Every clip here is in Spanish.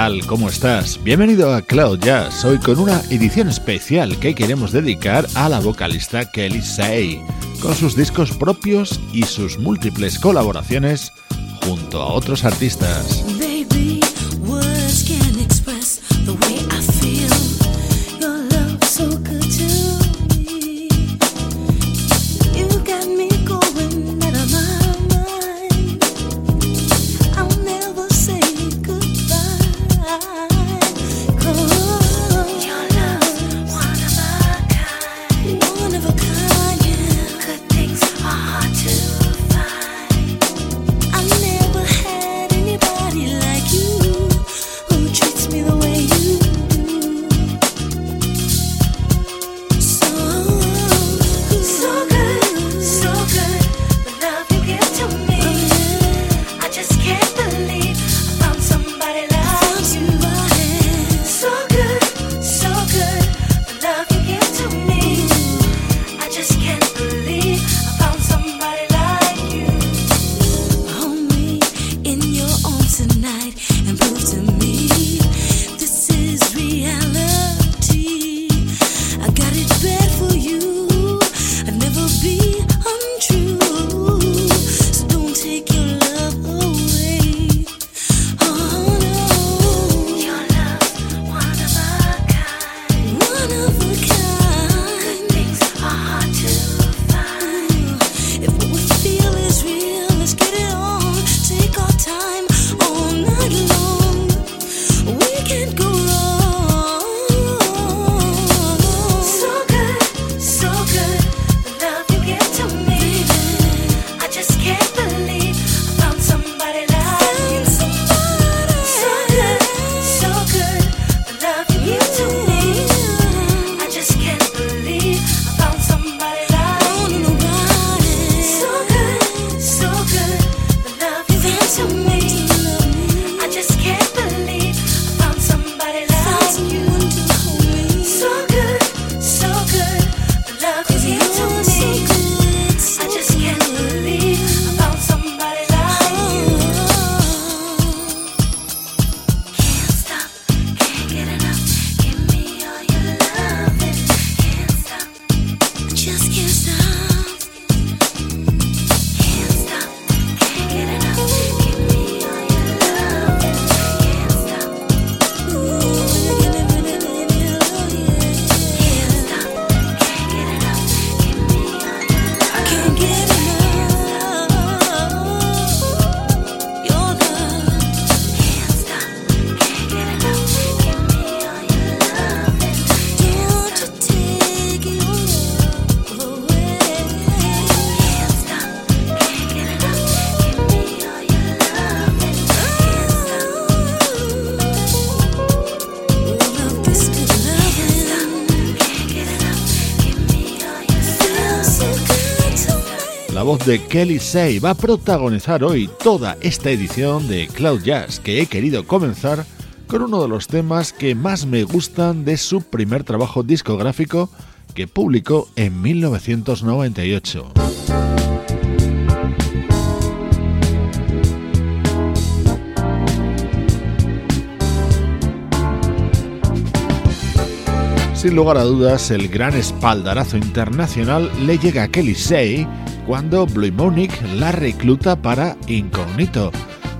Tal? ¿Cómo estás? Bienvenido a Cloud Jazz, hoy con una edición especial que queremos dedicar a la vocalista Kelly Say, con sus discos propios y sus múltiples colaboraciones junto a otros artistas. De Kelly Say va a protagonizar hoy toda esta edición de Cloud Jazz que he querido comenzar con uno de los temas que más me gustan de su primer trabajo discográfico que publicó en 1998. Sin lugar a dudas, el gran espaldarazo internacional le llega a Kelly Say cuando Blue Monique la recluta para Incognito.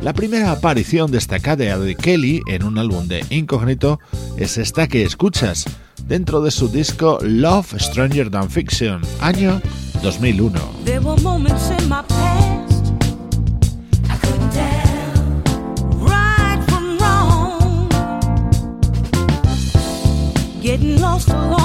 La primera aparición destacada de Kelly en un álbum de Incognito es esta que escuchas, dentro de su disco Love Stranger Than Fiction, año 2001. getting lost along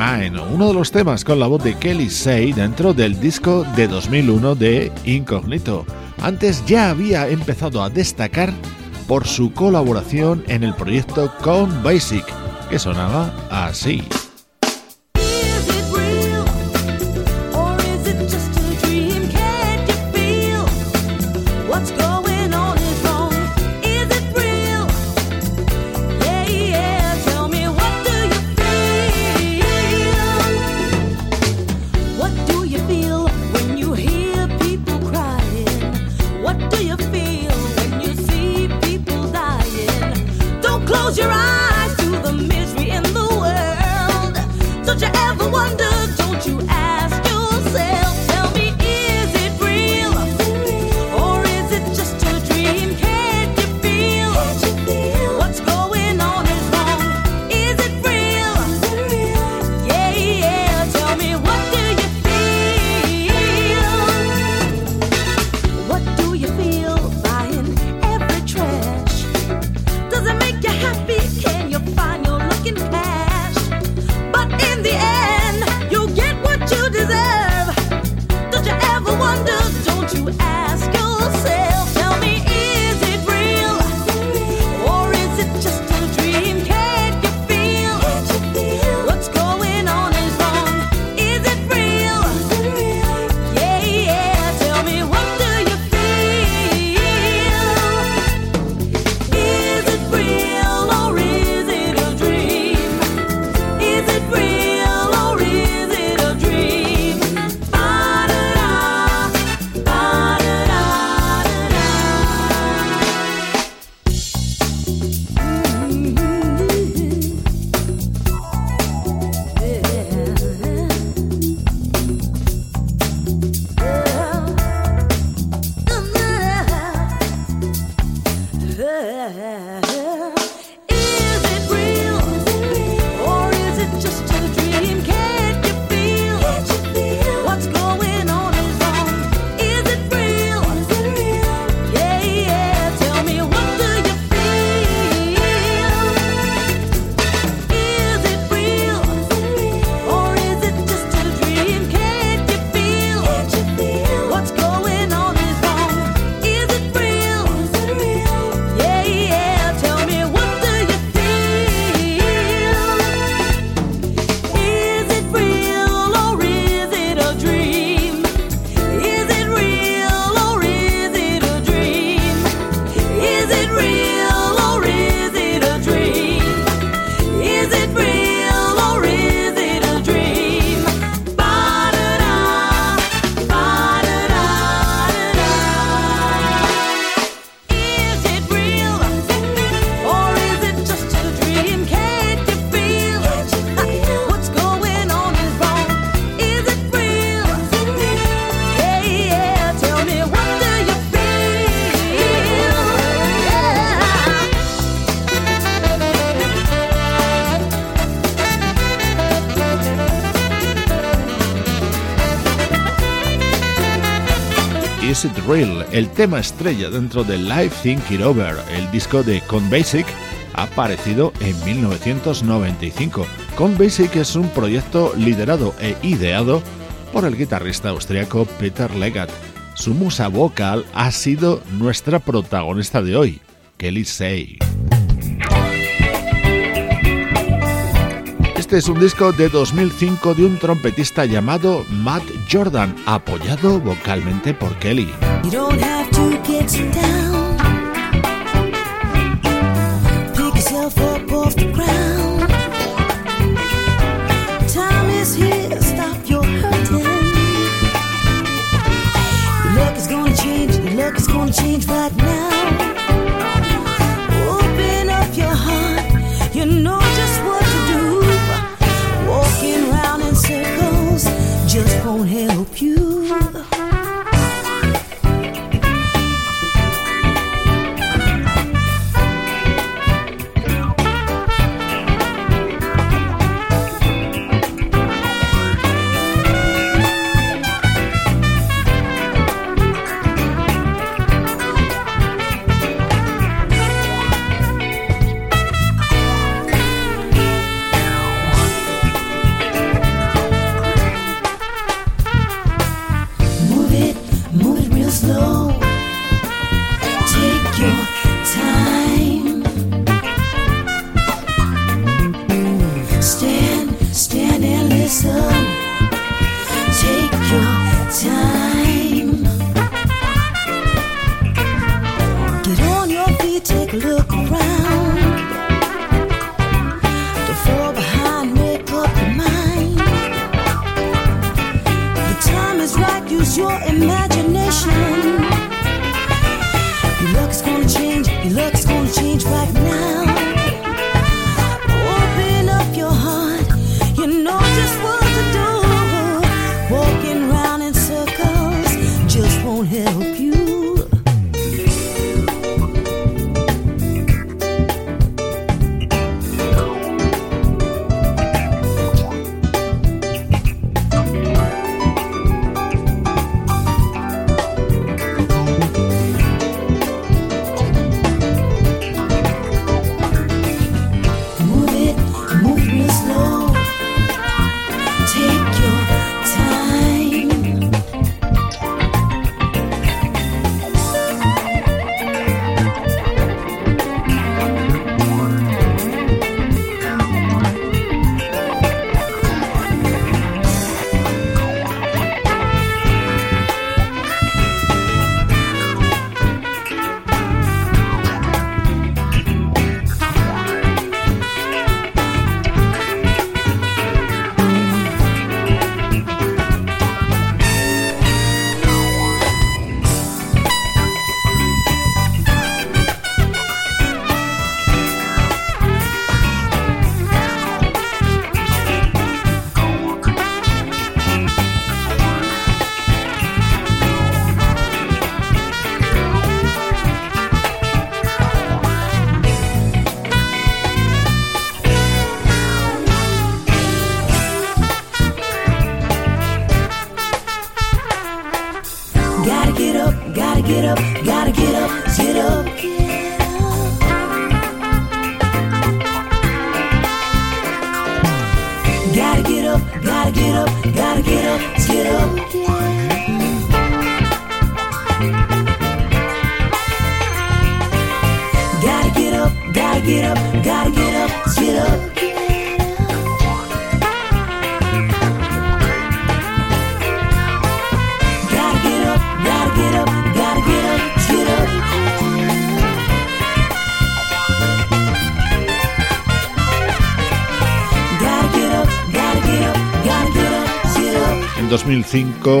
uno de los temas con la voz de Kelly Say dentro del disco de 2001 de Incognito. Antes ya había empezado a destacar por su colaboración en el proyecto Con Basic, que sonaba así. El tema estrella dentro de Live Think It Over, el disco de Con Basic, aparecido en 1995. Con Basic es un proyecto liderado e ideado por el guitarrista austriaco Peter Legat. Su musa vocal ha sido nuestra protagonista de hoy, Kelly Say. Este es un disco de 2005 de un trompetista llamado Matt Jordan, apoyado vocalmente por Kelly. You don't have to get down. Pick yourself up off the ground. Time is here, stop your hurting. Luck is gonna change, luck is gonna change right now.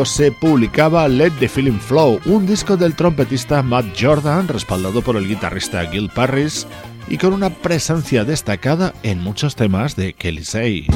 Se publicaba Let the Feeling Flow, un disco del trompetista Matt Jordan, respaldado por el guitarrista Gil Parris y con una presencia destacada en muchos temas de Kelly Say.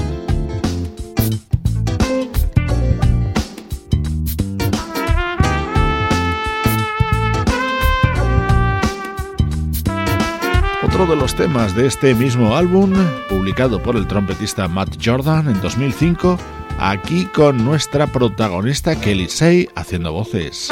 Otro de los temas de este mismo álbum, publicado por el trompetista Matt Jordan en 2005, aquí con nuestra protagonista Kelly Say haciendo voces.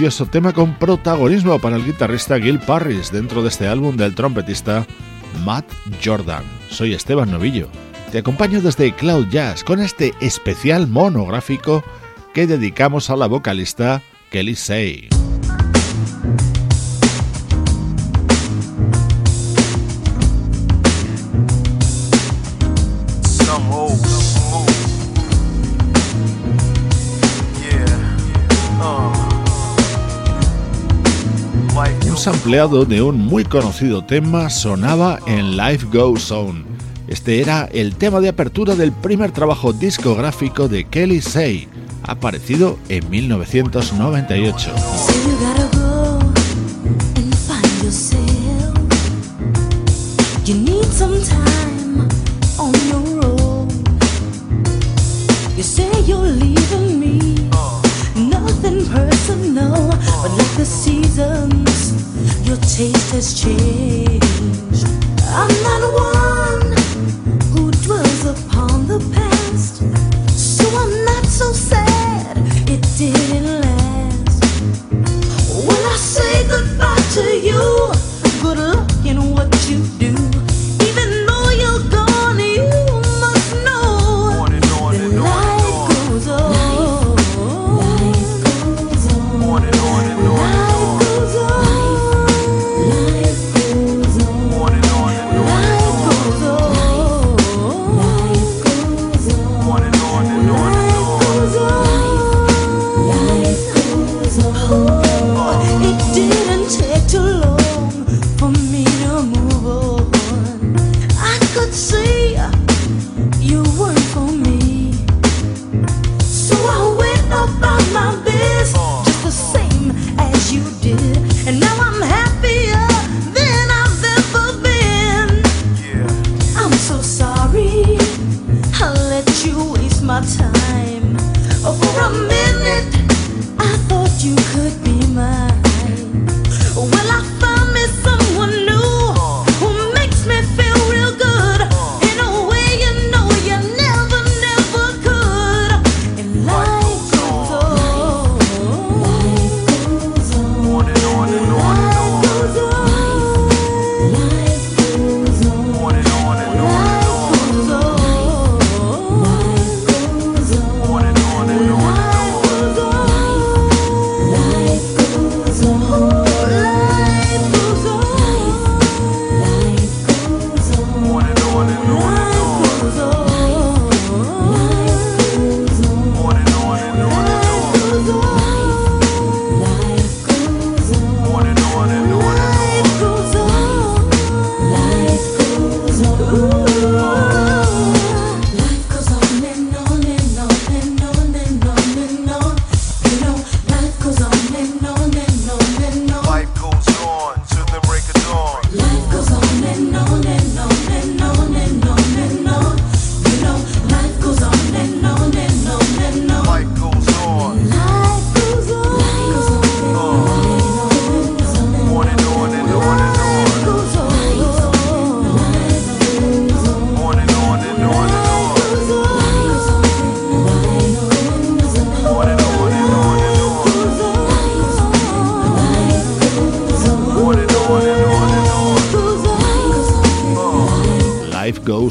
Delicioso tema con protagonismo para el guitarrista Gil Parris dentro de este álbum del trompetista Matt Jordan. Soy Esteban Novillo. Te acompaño desde Cloud Jazz con este especial monográfico que dedicamos a la vocalista Kelly Say. Sampleado de un muy conocido tema sonaba en Life Goes On. Este era el tema de apertura del primer trabajo discográfico de Kelly Say, aparecido en 1998. Your taste has changed.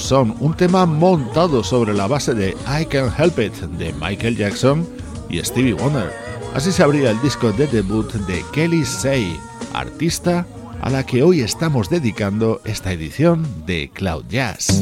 Son, un tema montado sobre la base de I Can Help It de Michael Jackson y Stevie Wonder. Así se abría el disco de debut de Kelly Say, artista a la que hoy estamos dedicando esta edición de Cloud Jazz.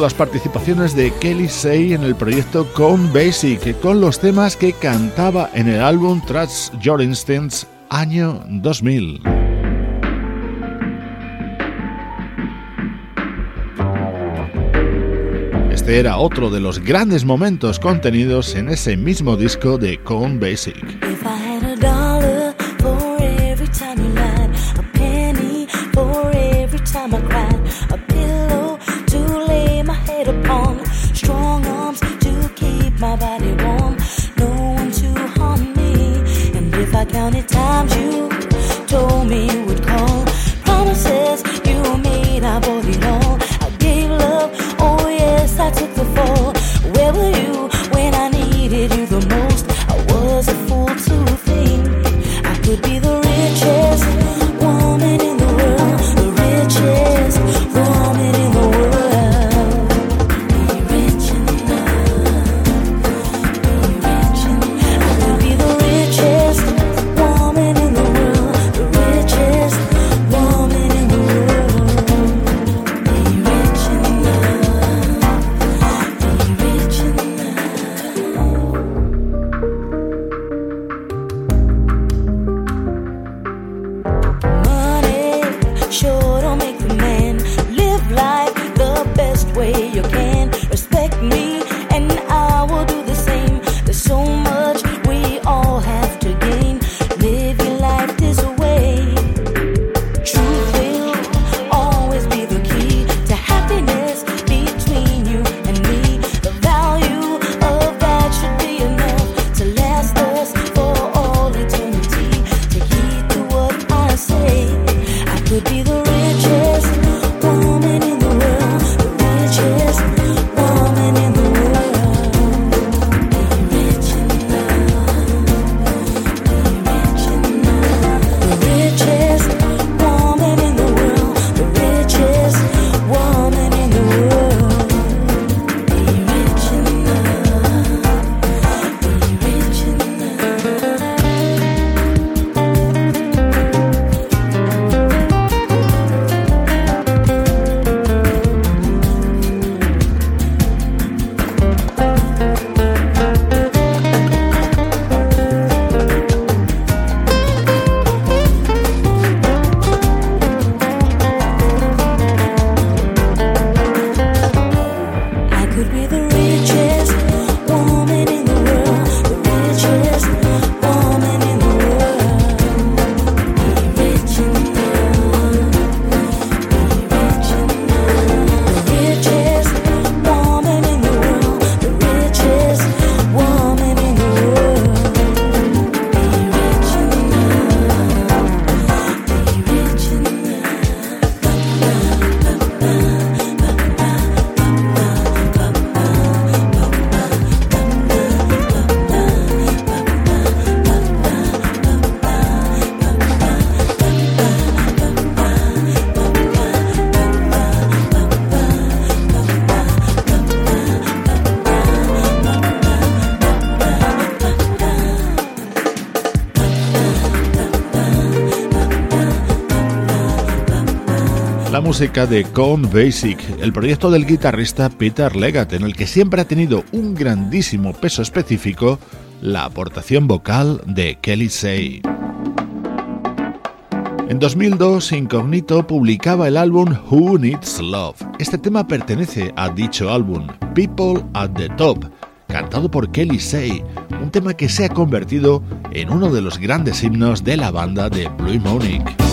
las participaciones de Kelly Say en el proyecto Con Basic, con los temas que cantaba en el álbum Trust Your Instincts año 2000. Este era otro de los grandes momentos contenidos en ese mismo disco de Con Basic. música de Con Basic, el proyecto del guitarrista Peter Leggett, en el que siempre ha tenido un grandísimo peso específico la aportación vocal de Kelly Say. En 2002, Incognito publicaba el álbum Who Needs Love. Este tema pertenece a dicho álbum, People at the Top, cantado por Kelly Say, un tema que se ha convertido en uno de los grandes himnos de la banda de Blue Monique.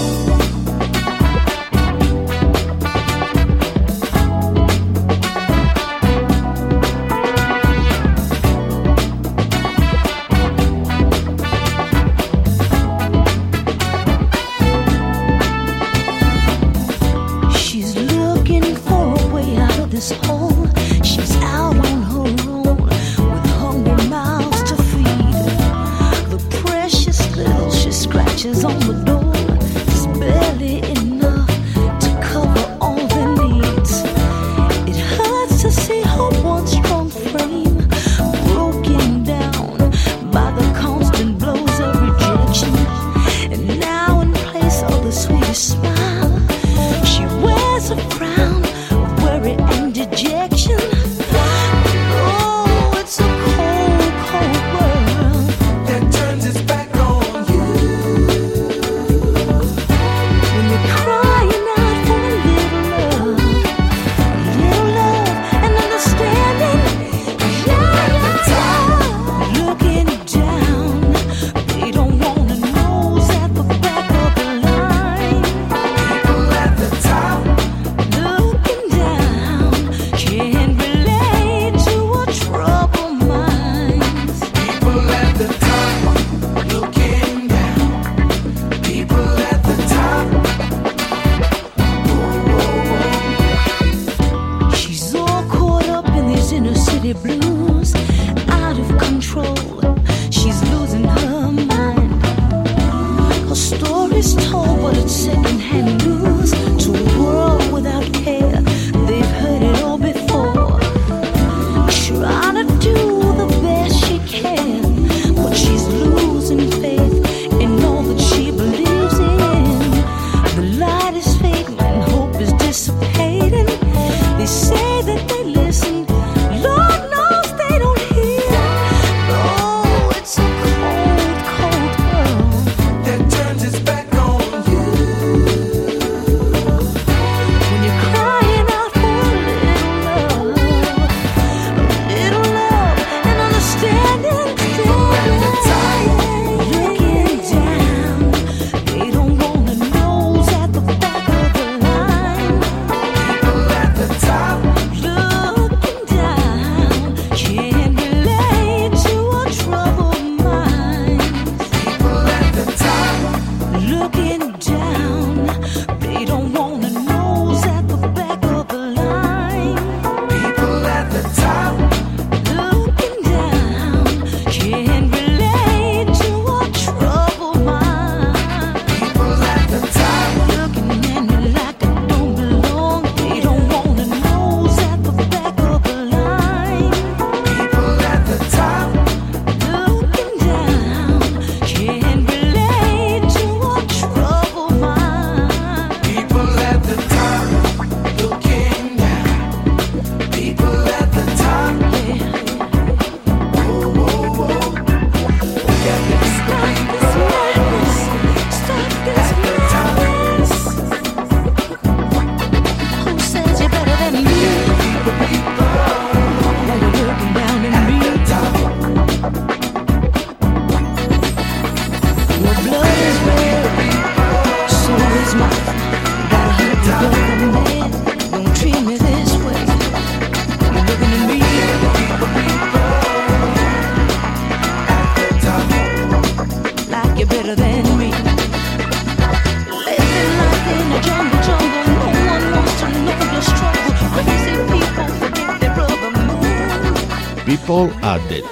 scratches on the door.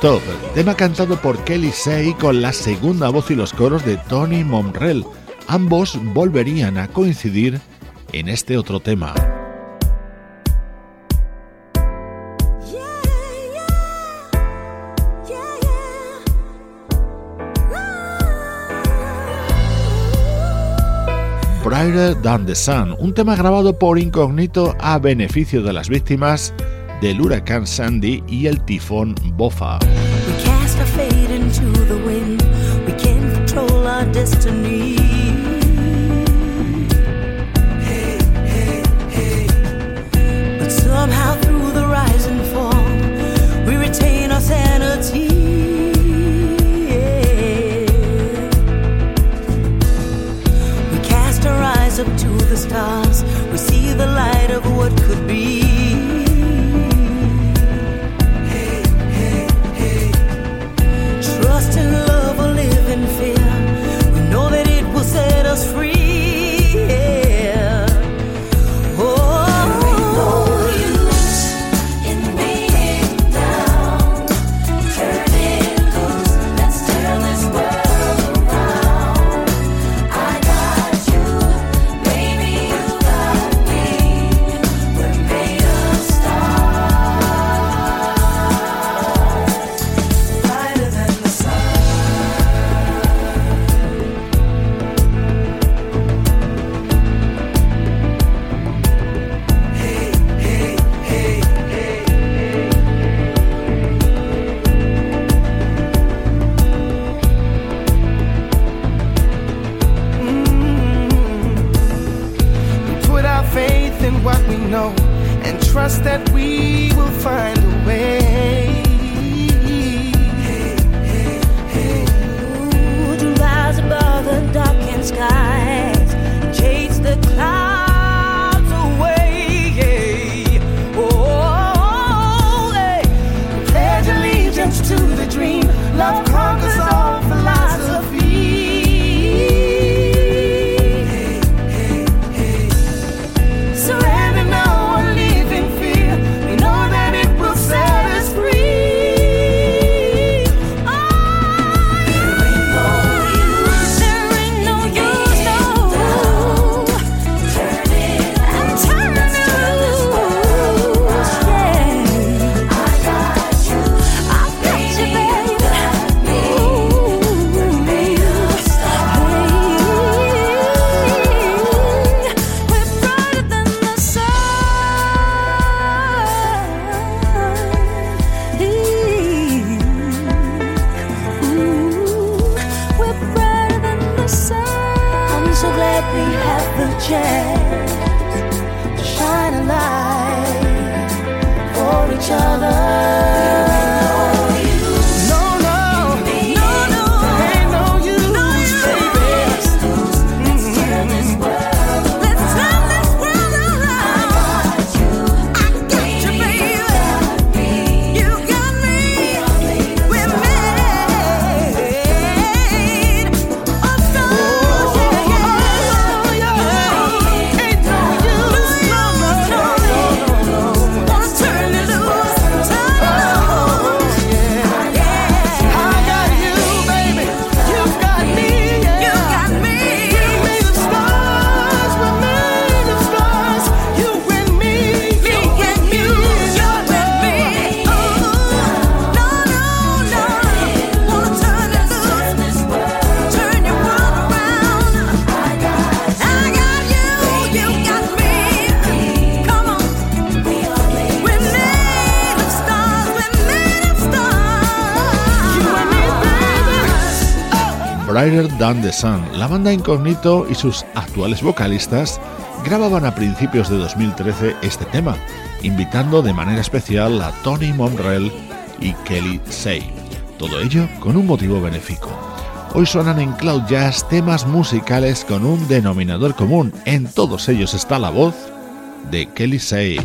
Top, tema cantado por Kelly Say con la segunda voz y los coros de Tony Monrell. Ambos volverían a coincidir en este otro tema. Brighter Than the Sun, un tema grabado por Incognito a beneficio de las víctimas del huracán Sandy y el tifón Bofa. And fall, we retain our sanity. We cast our eyes up to the stars. We see the light of what could be. know and trust that we will find a way. Brighter Than the Sun. La banda Incognito y sus actuales vocalistas grababan a principios de 2013 este tema, invitando de manera especial a Tony Monrell y Kelly Say. Todo ello con un motivo benéfico. Hoy suenan en Cloud Jazz temas musicales con un denominador común. En todos ellos está la voz de Kelly Say.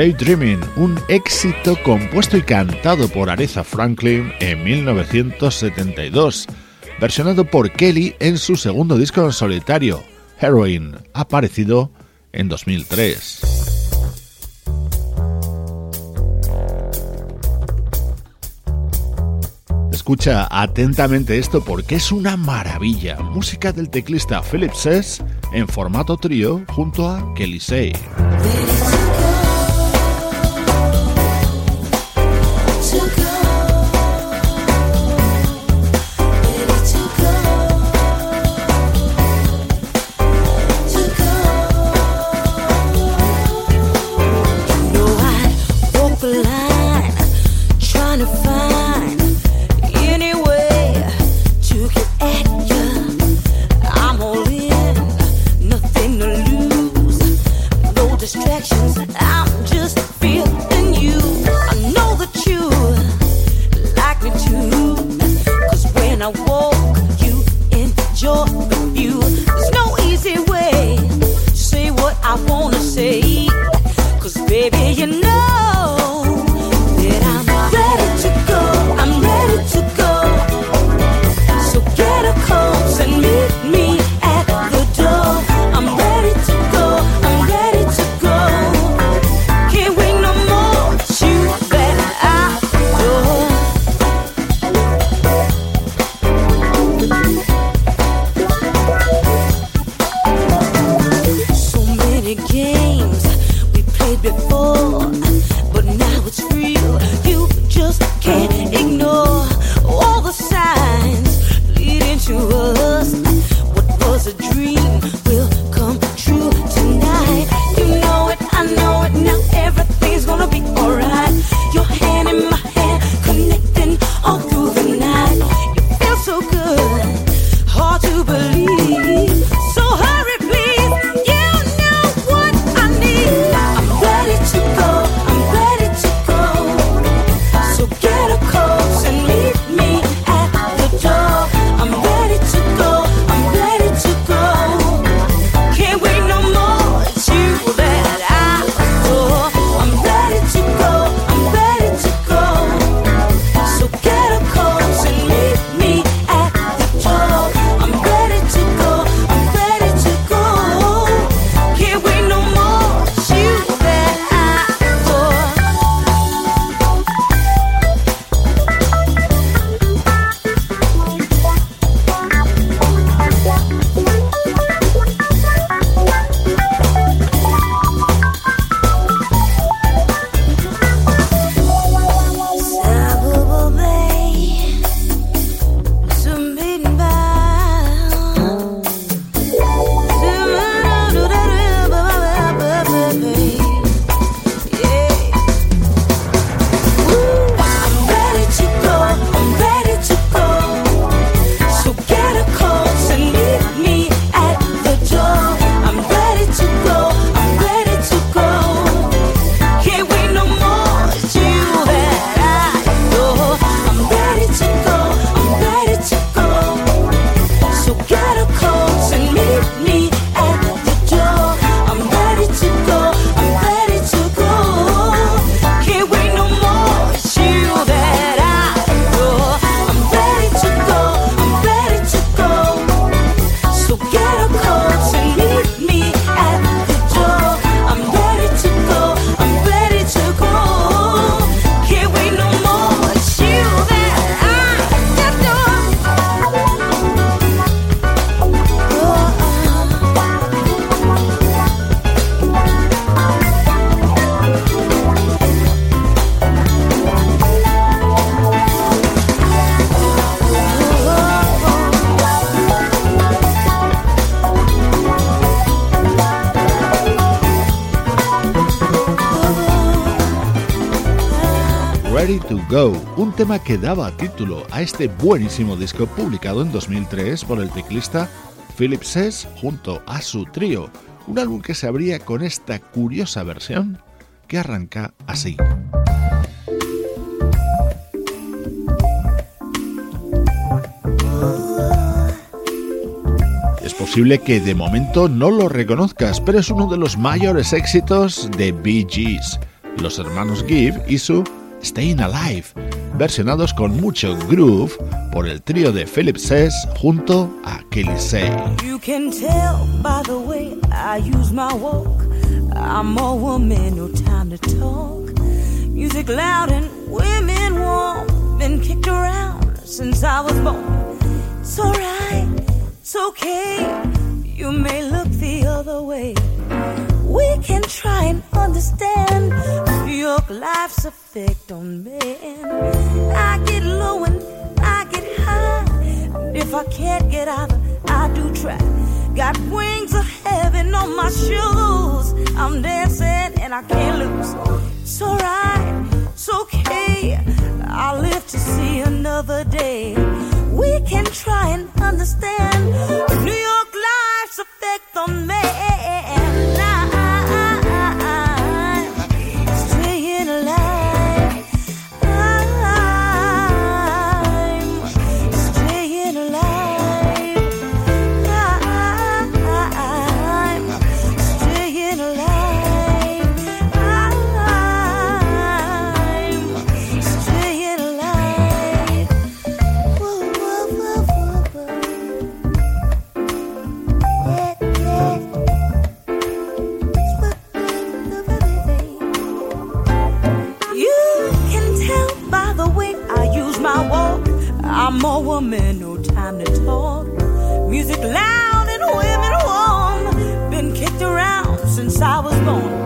Daydreaming, un éxito compuesto y cantado por Aretha Franklin en 1972, versionado por Kelly en su segundo disco en solitario, Heroin, aparecido en 2003. Escucha atentamente esto porque es una maravilla. Música del teclista Philip Sess en formato trío junto a Kelly Say. when I walk, you in your view. There's no easy way to say what I wanna say. Cause baby, you know. Tema que daba título a este buenísimo disco publicado en 2003 por el teclista Philip Sess junto a su trío, un álbum que se abría con esta curiosa versión que arranca así. Es posible que de momento no lo reconozcas, pero es uno de los mayores éxitos de Bee Gees los hermanos Gibb y su Staying Alive, versionados con mucho groove por el trío de Philip Sess junto a Kelly Say. You can tell by the way I use my walk. I'm a woman, no time to talk. Music loud and women warm. Been kicked around since I was born. It's alright, it's okay. You may look the other way. Can try and understand York life's effect on men. I get low and I get high. And if I can't get out, I do try. Got wings of heaven on my shoes. I'm dancing and I can't lose. It's alright, it's okay. I'll live to see another day. We can try and understand New York life's effect on my walk. I'm a woman, no time to talk. Music loud and women warm. Been kicked around since I was born.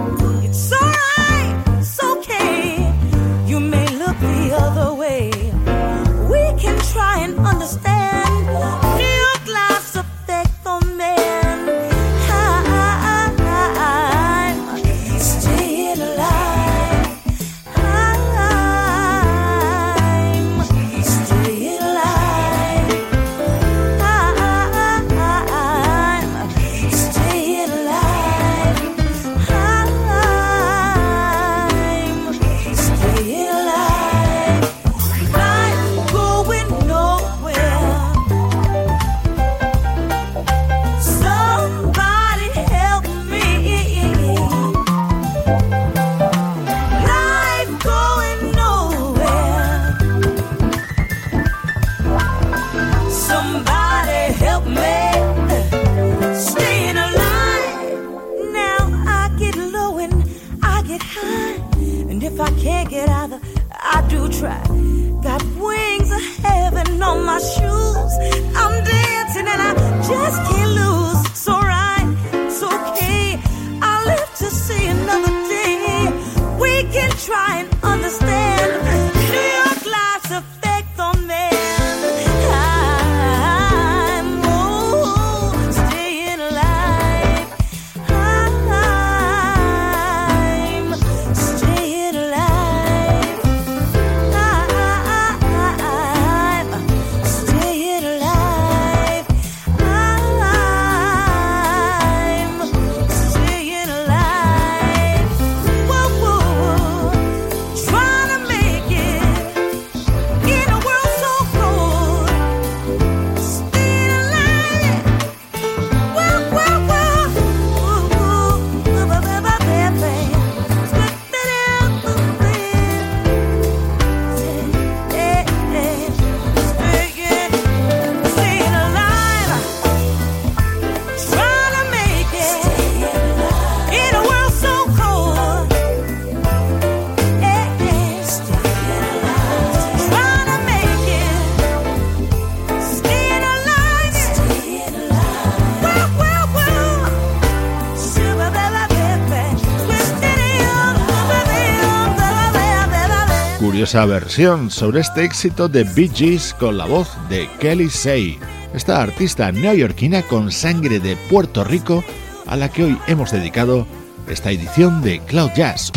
Versión sobre este éxito de Bee Gees con la voz de Kelly Say, esta artista neoyorquina con sangre de Puerto Rico a la que hoy hemos dedicado esta edición de Cloud Jazz.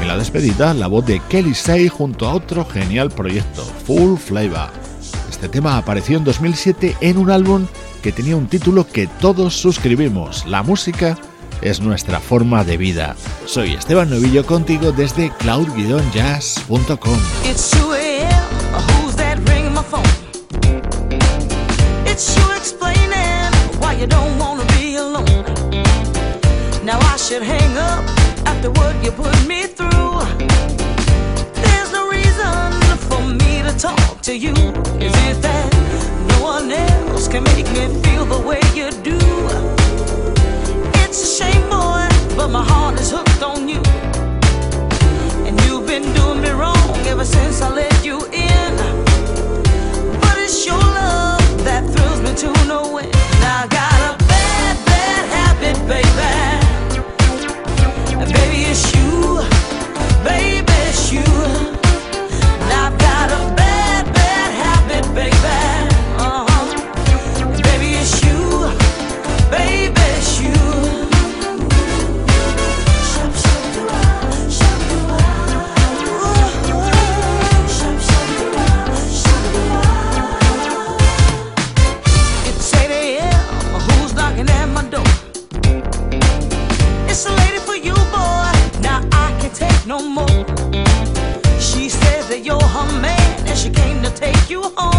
En la despedida, la voz de Kelly Say junto a otro genial proyecto, Full Flavor. Este tema apareció en 2007 en un álbum que tenía un título que todos suscribimos, La música es nuestra forma de vida. Soy Esteban Novillo contigo desde cloud-jazz.com. Now I should hang up after what you put me through. to you is it that no one else can make me feel the way you do? It's a shame, boy, but my heart is hooked on you. And you've been doing me wrong ever since I let you in. But it's your love that thrills me to no end. I got a bad, bad habit, baby. Baby, it's you. Baby, it's you. take you home.